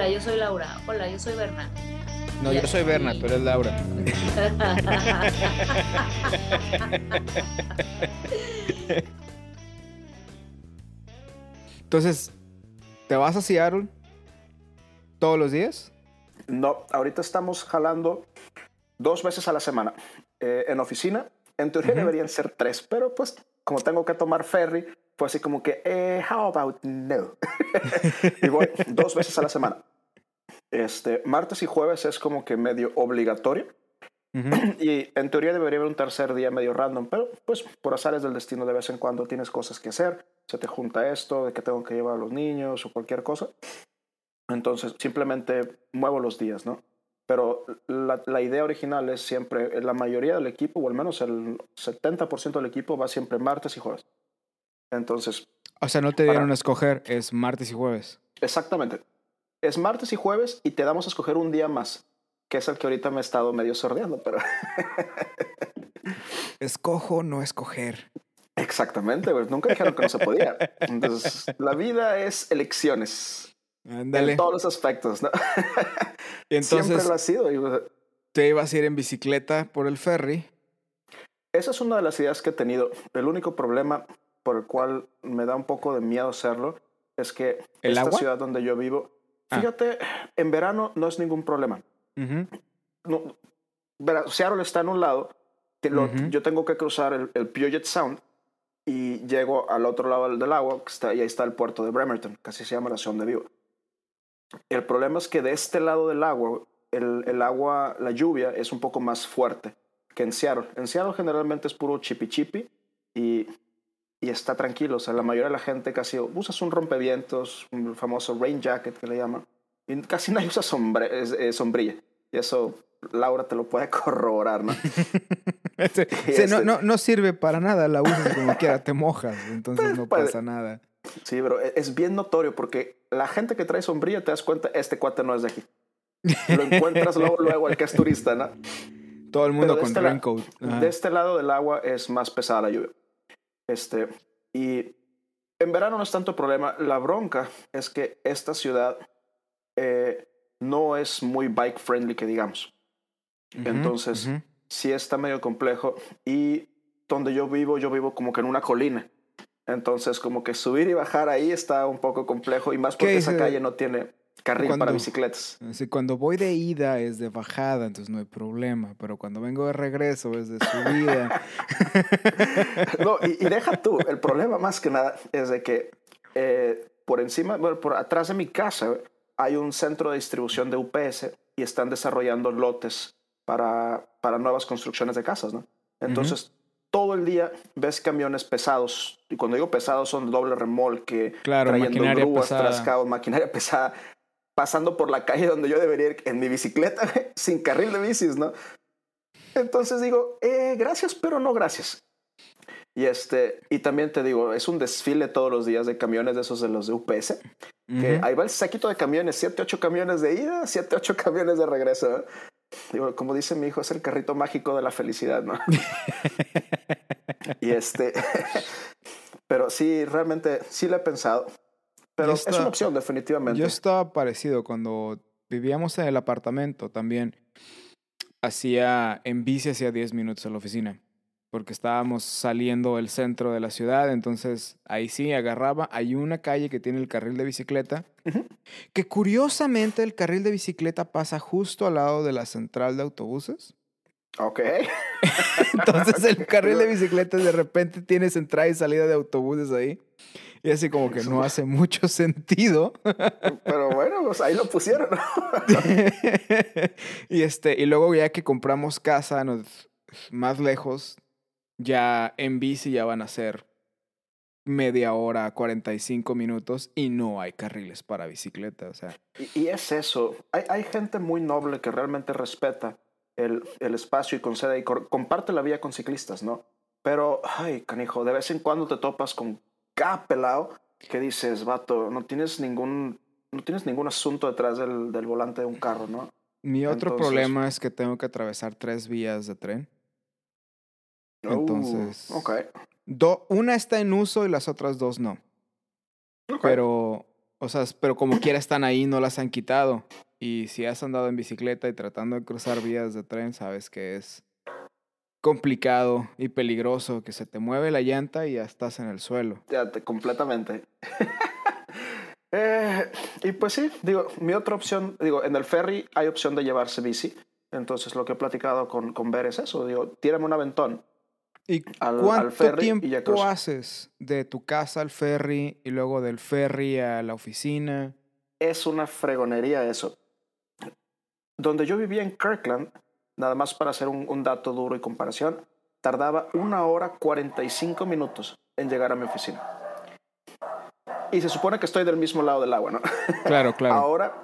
Hola, yo soy Laura. Hola, yo soy Berna. No, yo soy Berna, tú eres Laura. Entonces, ¿te vas a Seattle todos los días? No, ahorita estamos jalando dos veces a la semana eh, en oficina. En teoría deberían ser tres, pero pues como tengo que tomar ferry, fue así como que, eh, how about no? y voy dos veces a la semana. Este, martes y jueves es como que medio obligatorio. Y en teoría debería haber un tercer día medio random, pero pues por azares del destino de vez en cuando tienes cosas que hacer, se te junta esto, de que tengo que llevar a los niños o cualquier cosa. Entonces simplemente muevo los días, ¿no? Pero la, la idea original es siempre, la mayoría del equipo, o al menos el 70% del equipo va siempre martes y jueves. Entonces... O sea, no te dieron a escoger, es martes y jueves. Exactamente. Es martes y jueves y te damos a escoger un día más que es el que ahorita me he estado medio sordeando, pero... Escojo no escoger. Exactamente, güey. Nunca dijeron que no se podía. Entonces, la vida es elecciones. En todos los aspectos, ¿no? Y entonces, Siempre lo ha sido. ¿Te ibas a ir en bicicleta por el ferry? Esa es una de las ideas que he tenido. El único problema por el cual me da un poco de miedo hacerlo es que ¿El esta agua? ciudad donde yo vivo, Ah. fíjate, en verano no es ningún problema. Ujú. no, verá, Seattle está en un lado, lo- Ujú. yo tengo que cruzar el, el Puget Sound y llego al otro lado del, agua, que está, y ahí está el puerto de Bremerton, así se llama la ciudad donde vivo. El problema es que de este lado del agua, el, el agua, la lluvia es un poco más fuerte que en Seattle. En Seattle generalmente es puro chipi chipi y, y está tranquilo. O sea, la mayoría de la gente casi usas un rompevientos, un famoso rain jacket que le llaman, y casi nadie usa sombre- eh, sombrilla. Y eso Laura te lo puede corroborar, ¿no? No, este- no, no sirve para nada, la usas como quiera, te mojas, entonces no Puede- pasa nada. Sí, pero e- es bien notorio porque la gente que trae sombrilla te das cuenta, este cuate no es de aquí. Lo encuentras luego, luego el que es turista, ¿no? Todo el mundo Pero con este raincoat. De este lado del agua es más pesada la lluvia. Este, y en verano no es tanto problema. La bronca es que esta ciudad eh, no es muy bike friendly, que digamos. Entonces- ujú. Sí está medio complejo. Y donde yo vivo, yo vivo como que en una colina. Entonces, como que subir y bajar ahí está un poco complejo. Y más ¿Qué porque esa calle no tiene carril para bicicletas. Cuando voy de ida es de bajada, entonces no hay problema, pero cuando vengo de regreso es de subida. No, y, y deja tú, el problema más que nada es de que eh, por encima, bueno, por atrás de mi casa hay un centro de distribución de UPS y están desarrollando lotes para, para nuevas construcciones de casas, ¿no? Entonces, todo el día ves camiones pesados, y cuando digo pesados son doble remolque, Claro, trayendo grúas, pesada. trascados, maquinaria pesada, pasando por la calle donde yo debería ir en mi bicicleta, sin carril de bicis, ¿no? Entonces digo, eh, gracias, pero no gracias. Y este, y también te digo, es un desfile todos los días de camiones de esos de los de UPS. Que Ujú. ahí va el saquito de camiones, 7, 8 camiones de ida, 7, 8 camiones de regreso. ¿eh? Digo, como dice mi hijo, es el carrito mágico de la felicidad, ¿no? y este, pero sí, realmente, sí lo he pensado. Pero es una opción, definitivamente. Yo estaba parecido cuando vivíamos en el apartamento también. Hacía en bici hacía 10 minutos a la oficina. Porque estábamos saliendo del centro de la ciudad, entonces ahí sí agarraba. Hay una calle que tiene el carril de bicicleta, que curiosamente el carril de bicicleta pasa justo al lado de la central de autobuses. Ok. Entonces el carril de bicicleta de repente tienes entrada y salida de autobuses ahí. Y así como que no hace mucho sentido. Pero bueno, pues ahí lo pusieron. ¿no? y este, y luego ya que compramos casa nos- más lejos, ya en bici ya van a ser media hora, 45 minutos y no hay carriles para bicicleta. O sea, Y, y es eso. Hay, hay gente muy noble que realmente respeta el, el espacio y concede y comparte la vía con ciclistas, ¿no? Pero, ay, canijo, de vez en cuando te topas con cada pelado que dices, vato, no tienes ningún, no tienes ningún asunto detrás del, del volante de un carro, ¿no? mi otro Entonces- problema es que tengo que atravesar tres vías de tren. Entonces- ok. Do- una está en uso y las otras dos no. Pero O sea, pero como quiera están ahí, no las han quitado. Y si has andado en bicicleta y tratando de cruzar vías de tren, sabes que es complicado y peligroso, que se te mueve la llanta y ya estás en el suelo. Ya, te, completamente. eh, y pues sí, digo, mi otra opción, digo, en el ferry hay opción de llevarse bici. Entonces lo que he platicado con, con Ver es eso, digo, tírame un aventón. ¿Y al, cuánto al ferry tiempo y ya haces de tu casa al ferry y luego del ferry a la oficina? Es una fregonería eso. Donde yo vivía en Kirkland, nada más para hacer un, un dato duro y comparación, tardaba una hora 45 minutos en llegar a mi oficina. Y se supone que estoy del mismo lado del agua, ¿no? Claro, claro. Ahora,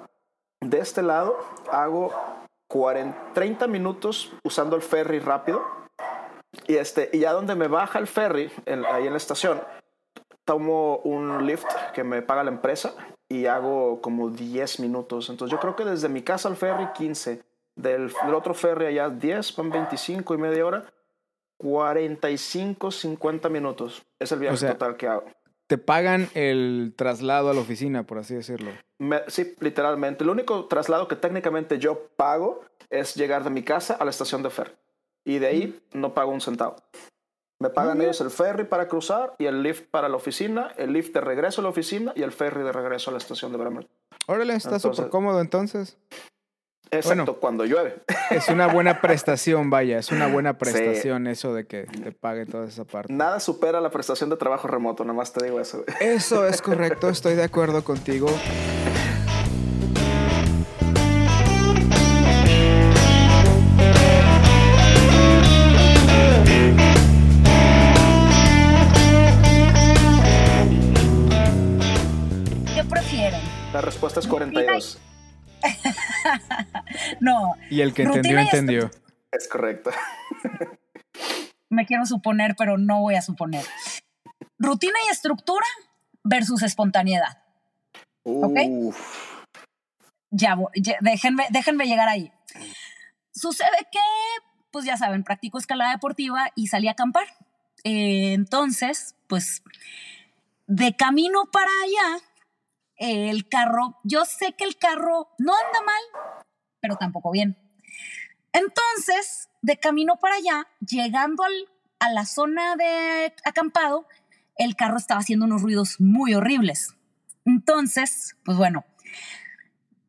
de este lado, hago 40, 30 minutos usando el ferry rápido. Y, este, y ya donde me baja el ferry, en- ahí en la estación, tomo un lift que me paga la empresa y hago como 10 minutos. Entonces yo creo que desde mi casa al ferry 15, del, del otro ferry allá 10, van 25 y media hora, 45, 50 minutos. Es el viaje O sea, total que hago. Te pagan el traslado a la oficina, por así decirlo. Me- sí, literalmente. El único traslado que técnicamente yo pago es llegar de mi casa a la estación de ferry. Y de ahí no pago un centavo. Me pagan ellos el ferry para cruzar y el lift para la oficina, el lift de regreso a la oficina y el ferry de regreso a la estación de Bremer. Órale, está súper cómodo entonces. Bueno. cuando llueve. Es una buena prestación, vaya, es una buena prestación eso de que te pague toda esa parte. Nada supera la prestación de trabajo remoto, nada más te digo eso. Eso es correcto, estoy de acuerdo contigo. Respuesta es 42. No, Y el que Rutina entendió, entendió. Es correcto. me quiero suponer, pero no voy a suponer. Rutina y estructura versus espontaneidad. Uf. Ya, ya- déjenme, déjenme llegar ahí. Sucede que, pues ya saben, practico escalada deportiva y salí a acampar. Eh, entonces, pues, de camino para allá, el carro, yo sé que el carro no anda mal, pero tampoco bien. Entonces, de camino para allá, llegando al- a la zona de acampado, el carro estaba haciendo unos ruidos muy horribles. Entonces, pues bueno,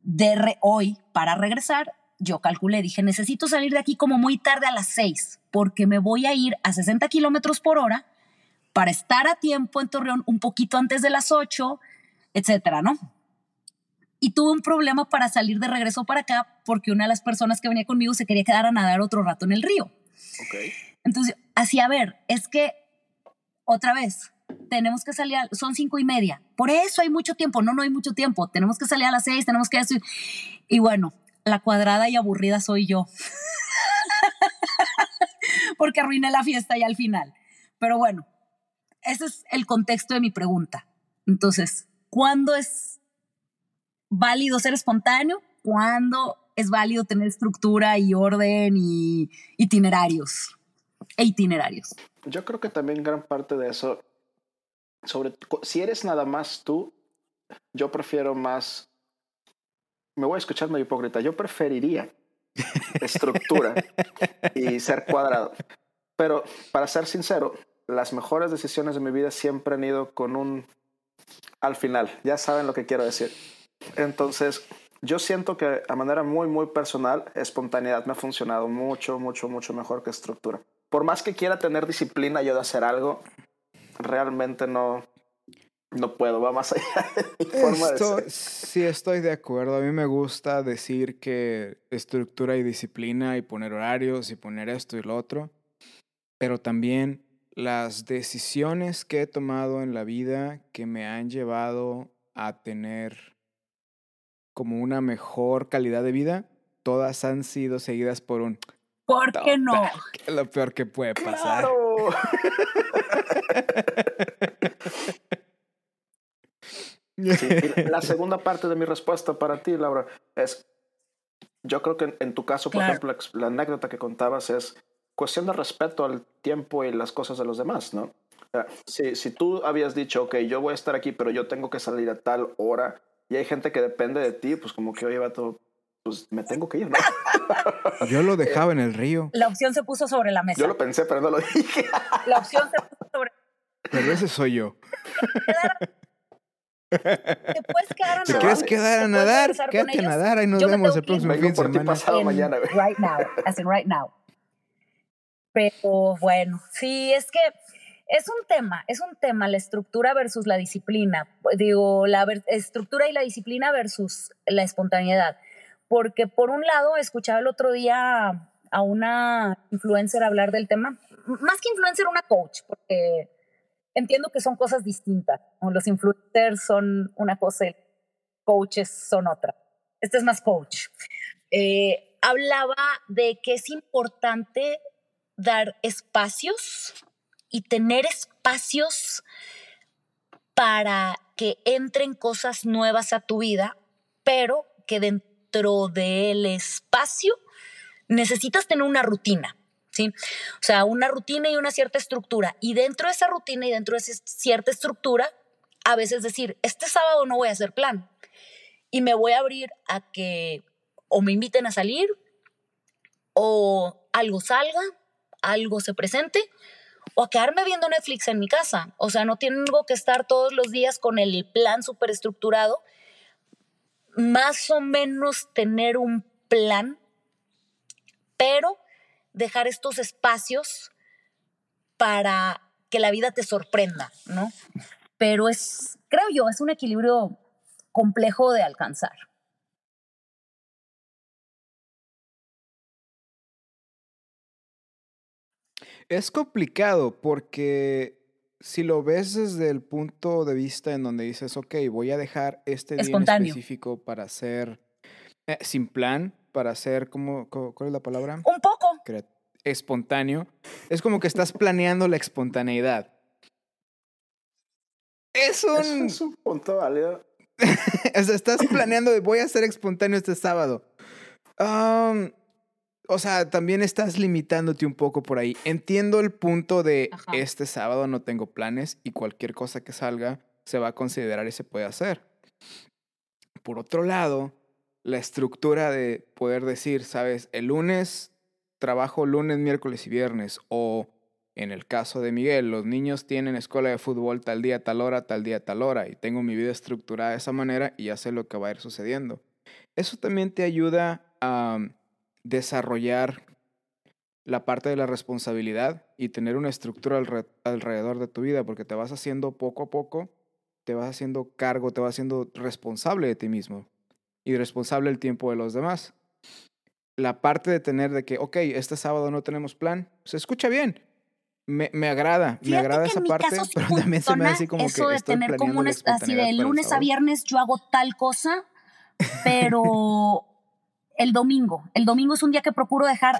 de re- hoy para regresar, yo calculé, dije, necesito salir de aquí como muy tarde a las 6, porque me voy a ir a 60 kilómetros por hora para estar a tiempo en Torreón un poquito antes de las 8, etcétera, ¿no? Y tuve un problema para salir de regreso para acá porque una de las personas que venía conmigo se quería quedar a nadar otro rato en el río. Ok. Entonces, así, a ver, es que otra vez, tenemos que salir, a- son cinco y media. Por eso hay mucho tiempo. No, no hay mucho tiempo. Tenemos que salir a las seis, tenemos que... esto Y bueno, la cuadrada y aburrida soy yo. Porque arruiné la fiesta ya al final. Pero bueno, ese es el contexto de mi pregunta. Entonces, ¿cuándo es válido ser espontáneo? ¿Cuándo es válido tener estructura y orden y itinerarios? E itinerarios. Yo creo que también gran parte de eso, sobre si eres nada más tú, yo prefiero más, me voy a escuchar medio hipócrita, yo preferiría estructura y ser cuadrado. Pero para ser sincero, las mejores decisiones de mi vida siempre han ido con un al final, ya saben lo que quiero decir. Entonces, yo siento que a manera muy, muy personal, espontaneidad me ha funcionado mucho, mucho, mucho mejor que estructura. Por más que quiera tener disciplina yo de hacer algo, realmente no, no puedo, va más allá de mi forma de Esto, ser. sí, estoy de acuerdo. A mí me gusta decir que estructura y disciplina y poner horarios y poner esto y lo otro, pero también las decisiones que he tomado en la vida que me han llevado a tener como una mejor calidad de vida, todas han sido seguidas por un ¿Por qué no? "Fuck", es lo peor que puede pasar. ¡Claro! Sí, y la segunda parte de mi respuesta para ti, Laura, es, yo creo que en, en tu caso, por Claro. ejemplo, la, la anécdota que contabas es cuestión de respeto al tiempo y las cosas de los demás, ¿no? Si, si tú habías dicho, ok, yo voy a estar aquí, pero yo tengo que salir a tal hora, y hay gente que depende de ti, pues como que, oye, todo pues me tengo que ir, ¿no? Yo lo dejaba en el río. La opción se puso sobre la mesa. Yo lo pensé, pero no lo dije. La opción se puso sobre Pero ese soy yo. Te puedes quedar a nadar. ¿Te quieres quedar a nadar? Quédate a nadar. Ahí nos vemos el próximo fin de semana. Pasado mañana, right now. As in right now. Pero bueno, sí, es que es un tema, es un tema la estructura versus la disciplina. Digo, la estructura y la disciplina versus la espontaneidad. Porque por un lado, escuchaba el otro día a una influencer hablar del tema, más que influencer, una coach, porque entiendo que son cosas distintas. Los influencers son una cosa y coaches son otra. Este es más coach. Eh, hablaba de que es importante dar espacios y tener espacios para que entren cosas nuevas a tu vida, pero que dentro del espacio necesitas tener una rutina. ¿Sí? O sea, una rutina y una cierta estructura. Y dentro de esa rutina y dentro de esa cierta estructura, a veces decir, este sábado no voy a hacer plan y me voy a abrir a que o me inviten a salir o algo salga, algo se presente o quedarme viendo Netflix en mi casa. O sea, no tengo que estar todos los días con el plan súper estructurado. Más o menos tener un plan, pero dejar estos espacios para que la vida te sorprenda, ¿no? Pero es, creo yo, es un equilibrio complejo de alcanzar. Es complicado porque si lo ves desde el punto de vista en donde dices, ok, voy a dejar este día específico para hacer eh, sin plan, para hacer, ¿cómo, ¿cuál es la palabra? Un poco. espontáneo. Es como que estás planeando la espontaneidad. Es un... Es un punto válido. o sea, estás planeando, voy a ser espontáneo este sábado. Um, o sea, también estás limitándote un poco por ahí. Entiendo el punto de este sábado no tengo planes y cualquier cosa que salga se va a considerar y se puede hacer. Por otro lado, la estructura de poder decir, sabes, el lunes trabajo lunes, miércoles y viernes o en el caso de Miguel, los niños tienen escuela de fútbol tal día, tal hora, tal día, tal hora, y tengo mi vida estructurada de esa manera y ya sé lo que va a ir sucediendo. Eso también te ayuda a desarrollar la parte de la responsabilidad y tener una estructura alrededor de tu vida, porque te vas haciendo poco a poco, te vas haciendo cargo, te vas haciendo responsable de ti mismo y responsable del tiempo de los demás. La parte de tener de que, ok, este sábado no tenemos plan, se escucha bien. Me, me agrada, me agrada esa parte, pero también se me hace así como eso que de tener como un, así de lunes a viernes yo hago tal cosa, pero el domingo. El domingo es un día que procuro dejar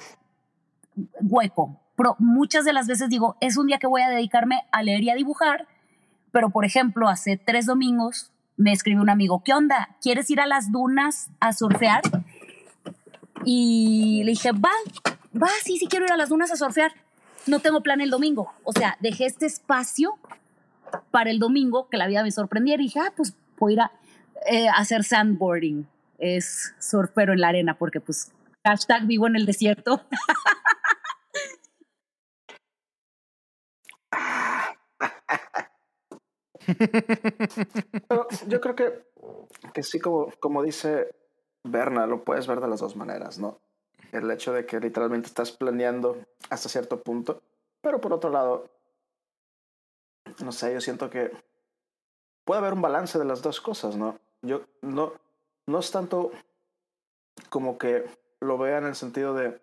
hueco. Pero muchas de las veces digo, es un día que voy a dedicarme a leer y a dibujar, pero por ejemplo, hace tres domingos me escribió un amigo, ¿qué onda? ¿Quieres ir a las dunas a surfear? Y le dije, va, va, sí, sí quiero ir a las dunas a surfear. No tengo plan el domingo. O sea, dejé este espacio para el domingo que la vida me sorprendiera y dije, ah, pues voy a ir a eh, hacer sandboarding es surfero en la arena, porque pues hashtag vivo en el desierto. yo creo que, que sí, como, como dice Berna, lo puedes ver de las dos maneras, ¿no? El hecho de que literalmente estás planeando hasta cierto punto, pero por otro lado, no sé, yo siento que puede haber un balance de las dos cosas, ¿no? Yo no, no es tanto como que lo vea en el sentido de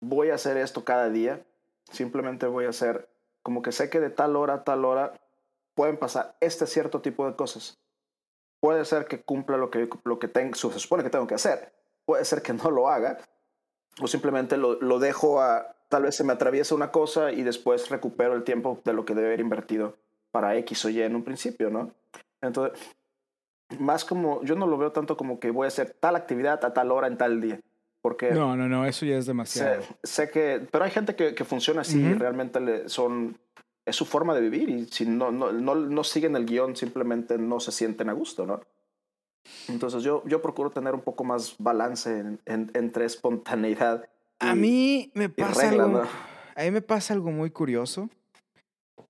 voy a hacer esto cada día, simplemente voy a hacer como que sé que de tal hora a tal hora pueden pasar este cierto tipo de cosas. Puede ser que cumpla lo que, lo que tengo, se supone que tengo que hacer. Puede ser que no lo haga. O simplemente lo, lo dejo a, tal vez se me atraviesa una cosa y después recupero el tiempo de lo que debe haber invertido para X o Y en un principio, ¿no? Entonces, más como, yo no lo veo tanto como que voy a hacer tal actividad a tal hora en tal día. Porque no, no, no, eso ya es demasiado. Sé, que, pero hay gente que, que funciona así y realmente le, son, es su forma de vivir y si no, no, no, no siguen el guion, simplemente no se sienten a gusto, ¿no? Entonces yo, yo procuro tener un poco más balance en, en, entre espontaneidad. a mí me pasa algo, a mí me pasa algo muy curioso.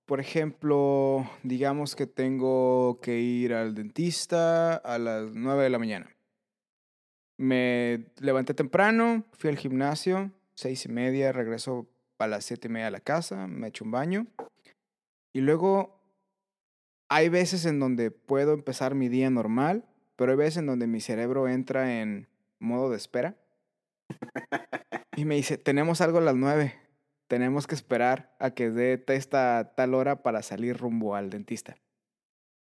Por ejemplo, digamos que tengo que ir al dentista a las 9 de la mañana. Me levanté temprano, fui al gimnasio, seis y media, regreso a las siete y media a la casa, me echo un baño. Y luego hay veces en donde puedo empezar mi día normal, pero hay veces en donde mi cerebro entra en modo de espera. Y me dice, tenemos algo a las nueve. Tenemos que esperar a que dé esta tal hora para salir rumbo al dentista.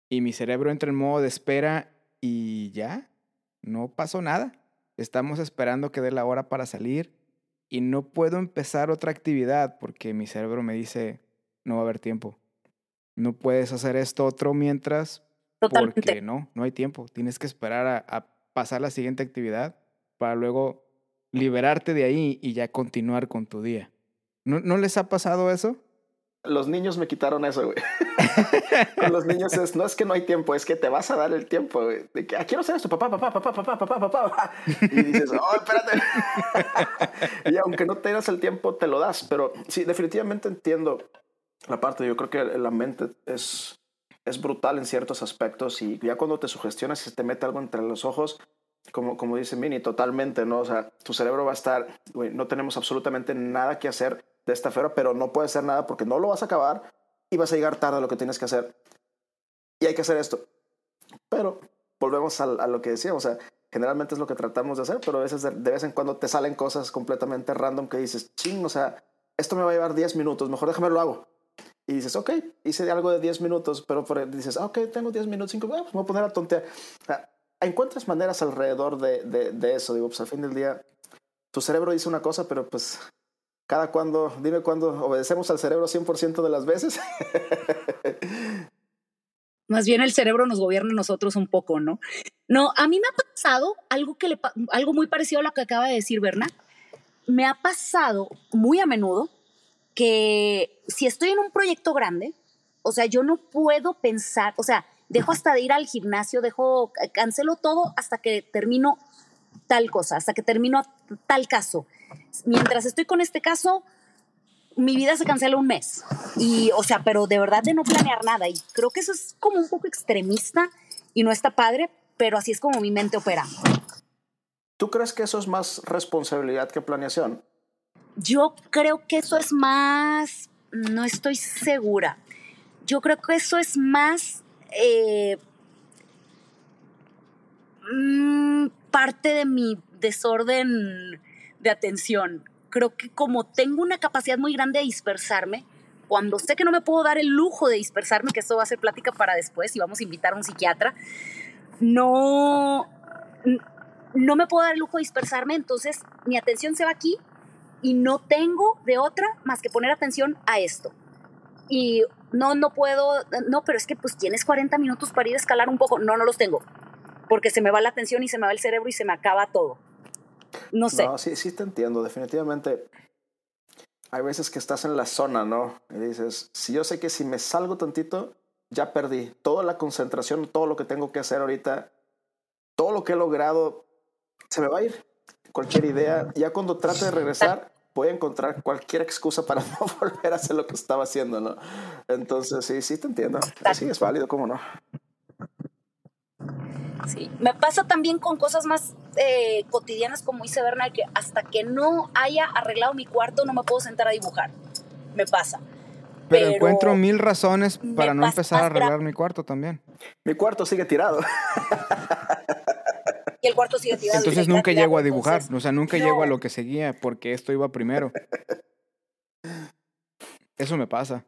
Y mi cerebro entra en modo de espera y ya, no pasó nada. Estamos esperando que dé la hora para salir y no puedo empezar otra actividad porque mi cerebro me dice, no va a haber tiempo. No puedes hacer esto otro mientras Totalmente. porque no, no hay tiempo. Tienes que esperar a, a pasar la siguiente actividad para luego liberarte de ahí y ya continuar con tu día. ¿No, ¿No les ha pasado eso? Los niños me quitaron eso, güey. Con los niños es, no es que no hay tiempo, es que te vas a dar el tiempo, güey. De que, ah, quiero hacer esto, papá, papá, papá, papá, papá, papá. Y dices, oh, espérate. y aunque no tengas el tiempo, te lo das. Pero sí, definitivamente entiendo la parte. Yo creo que la mente es, es brutal en ciertos aspectos y ya cuando te sugestionas y se te mete algo entre los ojos, como, como dice Mini, totalmente, ¿no? O sea, tu cerebro va a estar, güey, no tenemos absolutamente nada que hacer de esta feria, pero no puede hacer nada porque no lo vas a acabar y vas a llegar tarde a lo que tienes que hacer. Y hay que hacer esto. Pero volvemos a, lo que decíamos, o sea, generalmente es lo que tratamos de hacer, pero a veces de, vez en cuando te salen cosas completamente random que dices, ching, o sea, esto me va a llevar 10 minutos, mejor déjame lo hago. Y dices, ok, hice algo de 10 minutos, pero por, dices, ah, ok, tengo 10 minutos, 5, ah, pues me voy a poner a tontear. Encuentras maneras alrededor de, de, de, eso, digo, pues al fin del día, tu cerebro dice una cosa, pero pues cada cuando, dime cuándo obedecemos al cerebro 100% de las veces. Más bien el cerebro nos gobierna a nosotros un poco, ¿no? No, a mí me ha pasado algo, que le, algo muy parecido a lo que acaba de decir Berna. Me ha pasado muy a menudo que si estoy en un proyecto grande, o sea, yo no puedo pensar, o sea, dejo hasta de ir al gimnasio, dejo, cancelo todo hasta que termino tal cosa, hasta que termino tal caso mientras estoy con este caso, mi vida se cancela un mes. Y, o sea, pero de verdad de no planear nada. Y creo que eso es como un poco extremista y no está padre, pero así es como mi mente opera. ¿Tú crees que eso es más responsabilidad que planeación? Yo creo que eso es más, no estoy segura. Yo creo que eso es más eh, mm, parte de mi desorden de atención. Creo que como tengo una capacidad muy grande de dispersarme, cuando sé que no me puedo dar el lujo de dispersarme, que esto va a ser plática para después y vamos a invitar a un psiquiatra, no, no me puedo dar el lujo de dispersarme, entonces mi atención se va aquí y no tengo de otra más que poner atención a esto. Y no, no puedo, no, pero es que pues tienes 40 minutos para ir a escalar un poco. No, no los tengo, porque se me va la atención y se me va el cerebro y se me acaba todo. No sé. No, sí, sí te entiendo, definitivamente. Hay veces que estás en la zona, ¿no? Y dices, si yo sé que si me salgo tantito, ya perdí toda la concentración, todo lo que tengo que hacer ahorita, todo lo que he logrado, se me va a ir. Cualquier idea, ya cuando trate de regresar, voy a encontrar cualquier excusa para no volver a hacer lo que estaba haciendo, ¿no? Entonces, sí, sí te entiendo. Sí, es válido, ¿cómo no? Sí, me pasa también con cosas más eh, cotidianas como dice Bernal, que hasta que no haya arreglado mi cuarto no me puedo sentar a dibujar. Me pasa. Pero, encuentro mil razones para no empezar a arreglar mi cuarto también. Mi cuarto sigue tirado. Y el cuarto sigue tirado. Entonces nunca llego a dibujar, o sea, nunca llego a lo que seguía porque esto iba primero. Eso me pasa.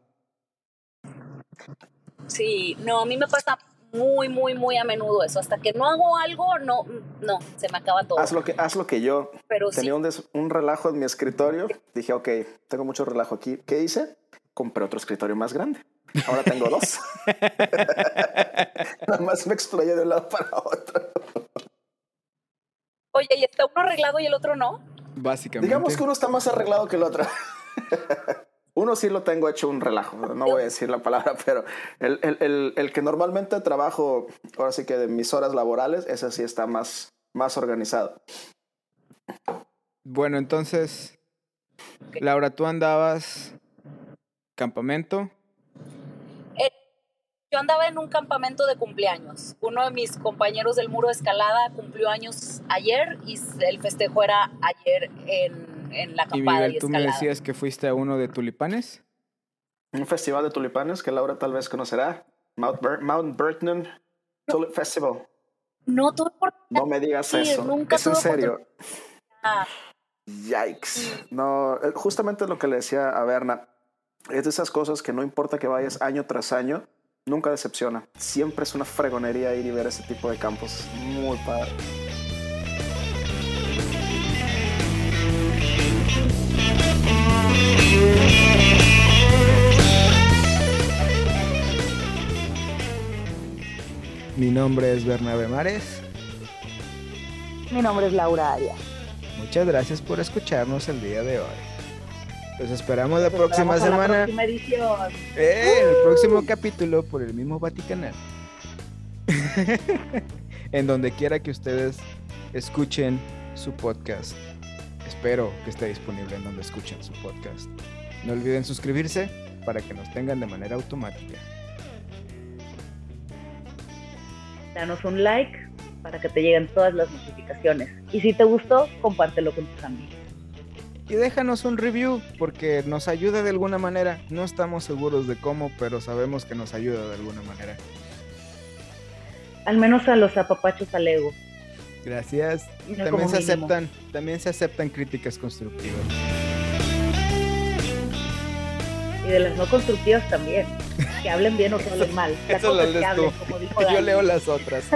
Sí, no, a mí me pasa muy, muy, muy a menudo eso. Hasta que no hago algo, no, no, se me acaba todo. Haz lo que, haz lo que yo. Pero Tenía un, un, relajo en mi escritorio. Dije, ok, tengo mucho relajo aquí. ¿Qué hice? Compré otro escritorio más grande. Ahora tengo dos. Nada más me explayé de un lado para otro. Oye, ¿y está uno arreglado y el otro no? Básicamente. Digamos que uno está más arreglado que el otro. Uno sí lo tengo hecho un relajo, no voy a decir la palabra, pero el, el, el, el, que normalmente trabajo, ahora sí que de mis horas laborales, ese sí está más, más organizado. Bueno, entonces, Laura, tú andabas campamento. Eh, yo andaba en un campamento de cumpleaños. Uno de mis compañeros del muro de escalada cumplió años ayer y el festejo era ayer en en la acampada. Y, tú me decías que fuiste a uno de tulipanes. Un festival de tulipanes que Laura tal vez conocerá. Mount, Mount Tulip Festival. No No me digas eso. Nunca es en serio. Yikes. No, eh, justamente lo que le decía a Berna. Es de esas cosas que no importa que vayas año tras año, nunca decepciona. Siempre es una fregonería ir y ver ese tipo de campos. Muy padre. Mi nombre es Bernabe Mares. Mi nombre es Laura Arias. Muchas gracias por escucharnos el día de hoy. Los esperamos la próxima semana. próxima edición. Eh, el próximo capítulo por el mismo Vaticanal. en donde quiera que ustedes escuchen su podcast. Espero que esté disponible en donde escuchen su podcast. No olviden suscribirse para que nos tengan de manera automática. Danos un like para que te lleguen todas las notificaciones. Y si te gustó, compártelo con tus amigos. Y déjanos un review porque nos ayuda de alguna manera. No estamos seguros de cómo, pero sabemos que nos ayuda de alguna manera. Al menos a los apapachos al ego. Gracias. también se aceptan, también se aceptan críticas constructivas. Y de las no constructivas también. Que hablen bien o que hablen mal. Eso lo lees tú. Yo leo las otras.